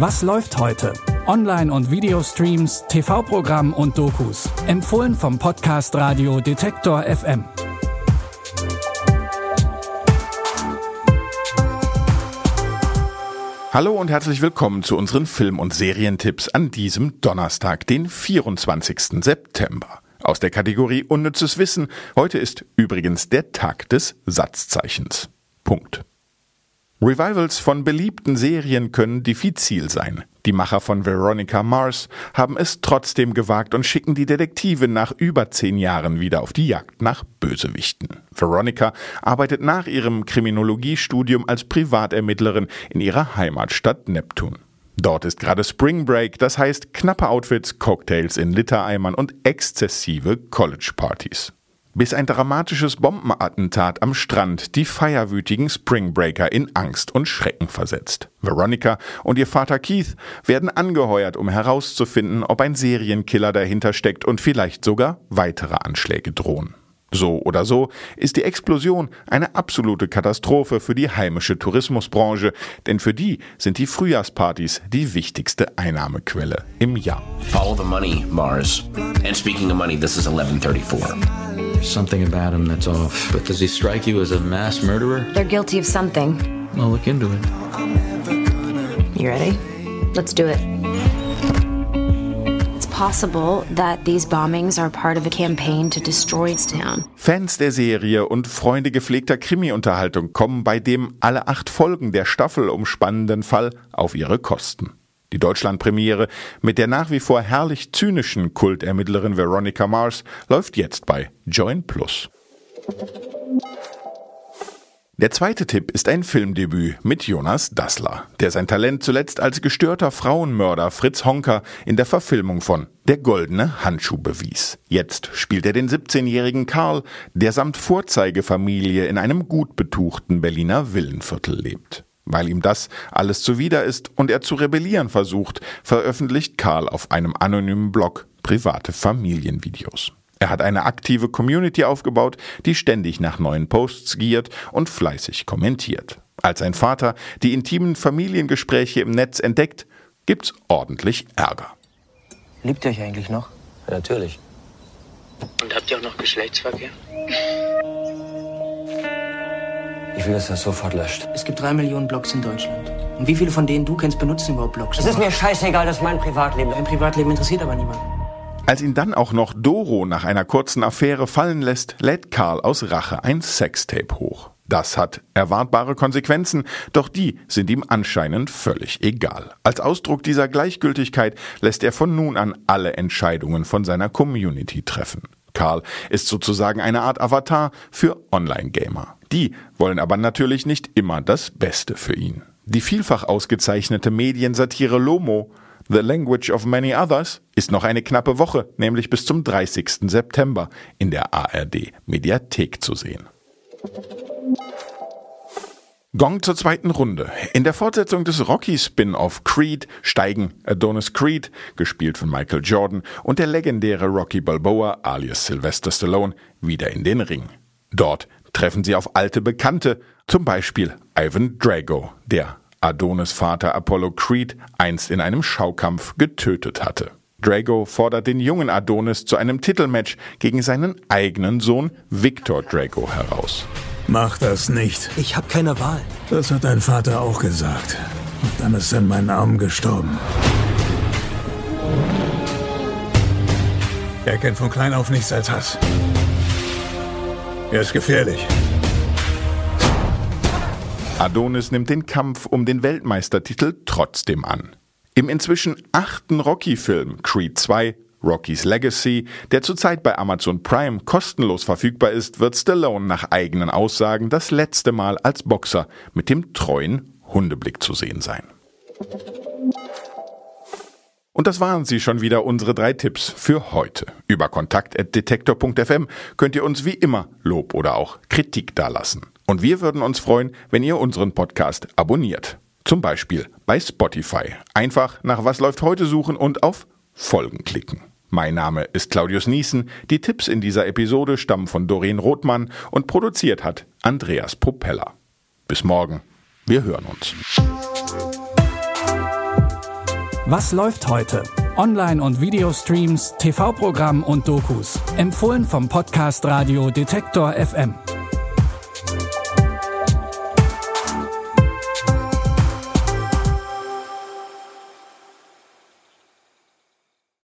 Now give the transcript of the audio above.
Was läuft heute? Online- und Videostreams, TV-Programm und Dokus. Empfohlen vom Podcast Radio Detektor FM. Hallo und herzlich willkommen zu unseren Film- und Serientipps an diesem Donnerstag, den 24. September. Aus der Kategorie Unnützes Wissen. Heute ist übrigens der Tag des Satzzeichens. Punkt. Revivals von beliebten Serien können diffizil sein. Die Macher von Veronica Mars haben es trotzdem gewagt und schicken die Detektive nach über zehn Jahren wieder auf die Jagd nach Bösewichten. Veronica arbeitet nach ihrem Kriminologiestudium als Privatermittlerin in ihrer Heimatstadt Neptun. Dort ist gerade Spring Break, das heißt knappe Outfits, Cocktails in Litereimern und exzessive College-Partys bis ein dramatisches Bombenattentat am Strand die feierwütigen Springbreaker in Angst und Schrecken versetzt. Veronica und ihr Vater Keith werden angeheuert, um herauszufinden, ob ein Serienkiller dahinter steckt und vielleicht sogar weitere Anschläge drohen. So oder so ist die Explosion eine absolute Katastrophe für die heimische Tourismusbranche, denn für die sind die Frühjahrspartys die wichtigste Einnahmequelle im Jahr. Follow the money, Mars. And speaking of money, this is 1134. There's something about him that's off. But does he strike you as a mass murderer? They're guilty of something. I'll look into it. You ready? Let's do it. Possible that these bombings are part of a campaign to destroy town. Fans der Serie und Freunde gepflegter Krimi-Unterhaltung kommen bei dem alle acht Folgen der Staffel umspannenden Fall auf ihre Kosten. Die Deutschlandpremiere mit der nach wie vor herrlich zynischen Kultermittlerin Veronica Mars läuft jetzt bei Join Plus. Der zweite Tipp ist ein Filmdebüt mit Jonas Dassler, der sein Talent zuletzt als gestörter Frauenmörder Fritz Honker in der Verfilmung von Der goldene Handschuh bewies. Jetzt spielt er den 17-jährigen Karl, der samt Vorzeigefamilie in einem gut betuchten Berliner Villenviertel lebt. Weil ihm das alles zuwider ist und er zu rebellieren versucht, veröffentlicht Karl auf einem anonymen Blog private Familienvideos. Er hat eine aktive Community aufgebaut, die ständig nach neuen Posts giert und fleißig kommentiert. Als ein Vater die intimen Familiengespräche im Netz entdeckt, gibt's ordentlich Ärger. Liebt ihr euch eigentlich noch? Ja, natürlich. Und habt ihr auch noch Geschlechtsverkehr? Ich will, dass das sofort löscht. Es gibt drei Millionen Blogs in Deutschland. Und wie viele von denen du kennst, benutzen überhaupt Blogs? Es ist mir scheißegal, das ist mein Privatleben. Dein Privatleben interessiert aber niemanden. Als ihn dann auch noch Doro nach einer kurzen Affäre fallen lässt, lädt Karl aus Rache ein Sextape hoch. Das hat erwartbare Konsequenzen, doch die sind ihm anscheinend völlig egal. Als Ausdruck dieser Gleichgültigkeit lässt er von nun an alle Entscheidungen von seiner Community treffen. Karl ist sozusagen eine Art Avatar für Online-Gamer. Die wollen aber natürlich nicht immer das Beste für ihn. Die vielfach ausgezeichnete Mediensatire Lomo The Language of Many Others ist noch eine knappe Woche, nämlich bis zum 30. September in der ARD Mediathek zu sehen. Gong zur zweiten Runde. In der Fortsetzung des Rocky-Spin-off Creed steigen Adonis Creed, gespielt von Michael Jordan, und der legendäre Rocky Balboa, alias Sylvester Stallone, wieder in den Ring. Dort treffen sie auf alte Bekannte, zum Beispiel Ivan Drago, der Adonis Vater Apollo Creed einst in einem Schaukampf getötet hatte. Drago fordert den jungen Adonis zu einem Titelmatch gegen seinen eigenen Sohn Victor Drago heraus. Mach das nicht. Ich habe keine Wahl. Das hat dein Vater auch gesagt. Und dann ist er in meinen Armen gestorben. Er kennt von klein auf nichts als Hass. Er ist gefährlich. Adonis nimmt den Kampf um den Weltmeistertitel trotzdem an. Im inzwischen achten Rocky-Film Creed 2 Rocky's Legacy, der zurzeit bei Amazon Prime kostenlos verfügbar ist, wird Stallone nach eigenen Aussagen das letzte Mal als Boxer mit dem treuen Hundeblick zu sehen sein. Und das waren sie schon wieder unsere drei Tipps für heute. Über kontakt.detektor.fm könnt ihr uns wie immer Lob oder auch Kritik dalassen. Und wir würden uns freuen, wenn ihr unseren Podcast abonniert. Zum Beispiel bei Spotify. Einfach nach Was läuft heute suchen und auf Folgen klicken. Mein Name ist Claudius Niesen. Die Tipps in dieser Episode stammen von Doreen Rothmann und produziert hat Andreas Propeller. Bis morgen. Wir hören uns. Was läuft heute? Online- und Videostreams, TV-Programm und Dokus. Empfohlen vom Podcast Radio Detektor FM.